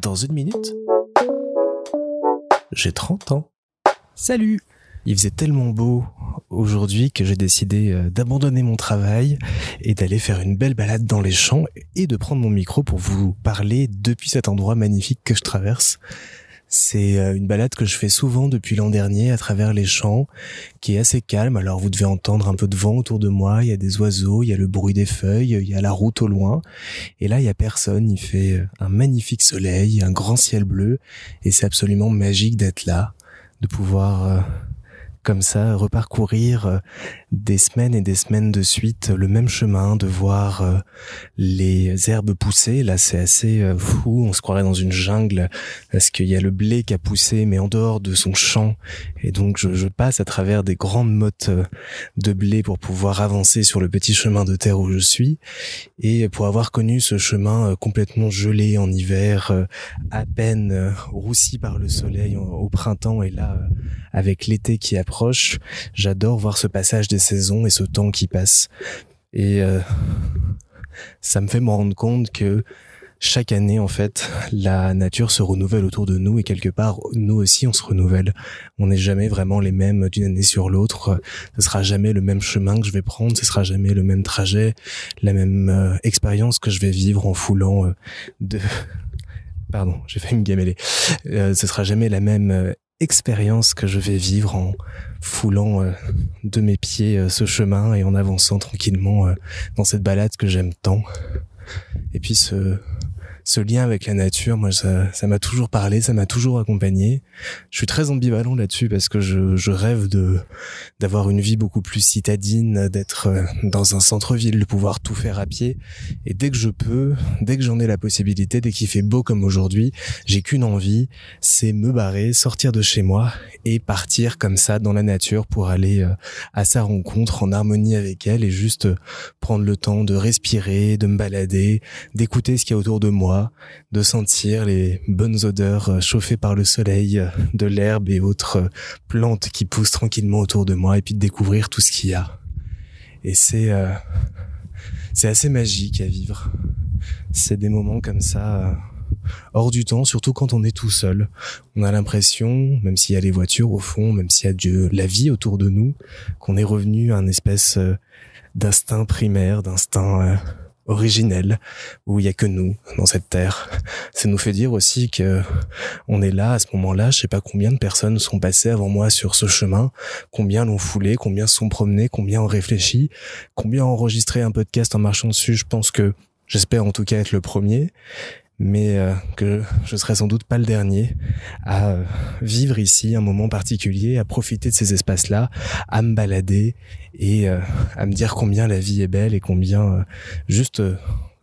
Dans une minute, j'ai 30 ans. Salut Il faisait tellement beau aujourd'hui que j'ai décidé euh, d'abandonner mon travail et d'aller faire une belle balade dans les champs et de prendre mon micro pour vous parler depuis cet endroit magnifique que je traverse. C'est euh, une balade que je fais souvent depuis l'an dernier à travers les champs, qui est assez calme. Alors vous devez entendre un peu de vent autour de moi, il y a des oiseaux, il y a le bruit des feuilles, il y a la route au loin. Et là, il y a personne, il fait euh, un magnifique soleil, un grand ciel bleu, et c'est absolument magique d'être là, de pouvoir euh, comme ça reparcourir euh, des semaines et des semaines de suite le même chemin, de voir euh, les herbes pousser. Là, c'est assez euh, fou. On se croirait dans une jungle parce qu'il y a le blé qui a poussé, mais en dehors de son champ. Et donc, je, je passe à travers des grandes mottes de blé pour pouvoir avancer sur le petit chemin de terre où je suis. Et pour avoir connu ce chemin complètement gelé en hiver, à peine roussi par le soleil au printemps, et là, avec l'été qui approche, J'adore voir ce passage des saisons et ce temps qui passe. Et euh, ça me fait me rendre compte que chaque année, en fait, la nature se renouvelle autour de nous et quelque part, nous aussi, on se renouvelle. On n'est jamais vraiment les mêmes d'une année sur l'autre. Ce sera jamais le même chemin que je vais prendre. Ce sera jamais le même trajet, la même euh, expérience que je vais vivre en foulant euh, de pardon, j'ai fait me gameler. Euh, ce sera jamais la même expérience que je vais vivre en foulant euh, de mes pieds euh, ce chemin et en avançant tranquillement euh, dans cette balade que j'aime tant. Et puis ce, ce lien avec la nature, moi, ça, ça m'a toujours parlé, ça m'a toujours accompagné. Je suis très ambivalent là-dessus parce que je, je rêve de d'avoir une vie beaucoup plus citadine, d'être euh, dans un centre-ville, de pouvoir tout faire à pied. Et dès que je peux, dès que j'en ai la possibilité, dès qu'il fait beau comme aujourd'hui, j'ai qu'une envie, c'est me barrer, sortir de chez moi et partir comme ça dans la nature pour aller euh, à sa rencontre en harmonie avec elle et juste euh, prendre le temps de respirer, de me balader, d'écouter ce qu'il y a autour de moi de sentir les bonnes odeurs euh, chauffées par le soleil, euh, de l'herbe et autres euh, plantes qui poussent tranquillement autour de moi, et puis de découvrir tout ce qu'il y a. Et c'est c'est assez magique à vivre. C'est des moments comme ça hors du temps, surtout quand on est tout seul. On a l'impression, même s'il y a les voitures au fond, même s'il y a la vie autour de nous, qu'on est revenu à un espèce d'instinct primaire, d'instinct originel où il y a que nous dans cette terre. Ça nous fait dire aussi que on est là à ce moment-là. Je sais pas combien de personnes sont passées avant moi sur ce chemin, combien l'ont foulé, combien sont promenés, combien ont réfléchi, combien ont enregistré un podcast en marchant dessus. Je pense que j'espère en tout cas être le premier mais euh, que je serai sans doute pas le dernier à euh, vivre ici un moment particulier, à profiter de ces espaces-là, à me balader et euh, à me dire combien la vie est belle et combien juste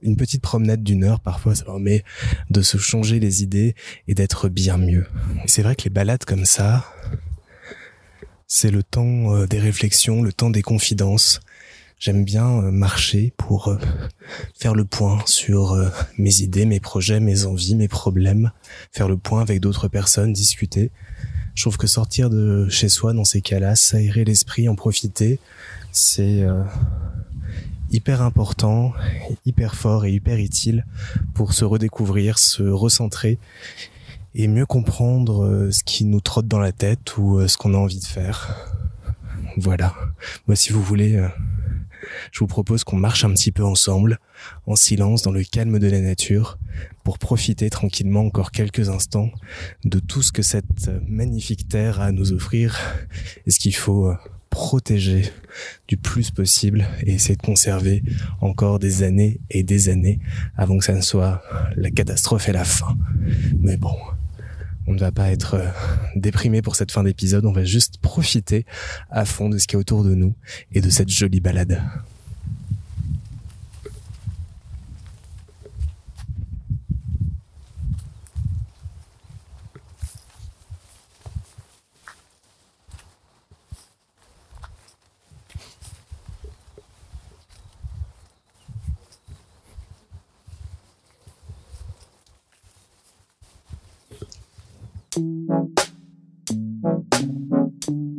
une petite promenade d'une heure parfois ça permet de se changer les idées et d'être bien mieux. c'est vrai que les balades comme ça, c'est le temps des réflexions, le temps des confidences, J'aime bien euh, marcher pour euh, faire le point sur euh, mes idées, mes projets, mes envies, mes problèmes, faire le point avec d'autres personnes, discuter. Je trouve que sortir de chez soi dans ces cas-là, s'aérer l'esprit, en profiter, c'est hyper important, hyper fort et hyper utile pour se redécouvrir, se recentrer et mieux comprendre ce qui nous trotte dans la tête ou ce qu'on a envie de faire. Voilà. Moi, si vous voulez je vous propose qu'on marche un petit peu ensemble, en silence, dans le calme de la nature, pour profiter tranquillement encore quelques instants de tout ce que cette magnifique terre a à nous offrir et ce qu'il faut euh, protéger du plus possible et essayer de conserver encore des années et des années avant que ça ne soit la catastrophe et la fin. Mais bon, on ne va pas être euh, déprimé pour cette fin d'épisode, on va juste profiter à fond de ce qui est autour de nous et de cette jolie balade. thank you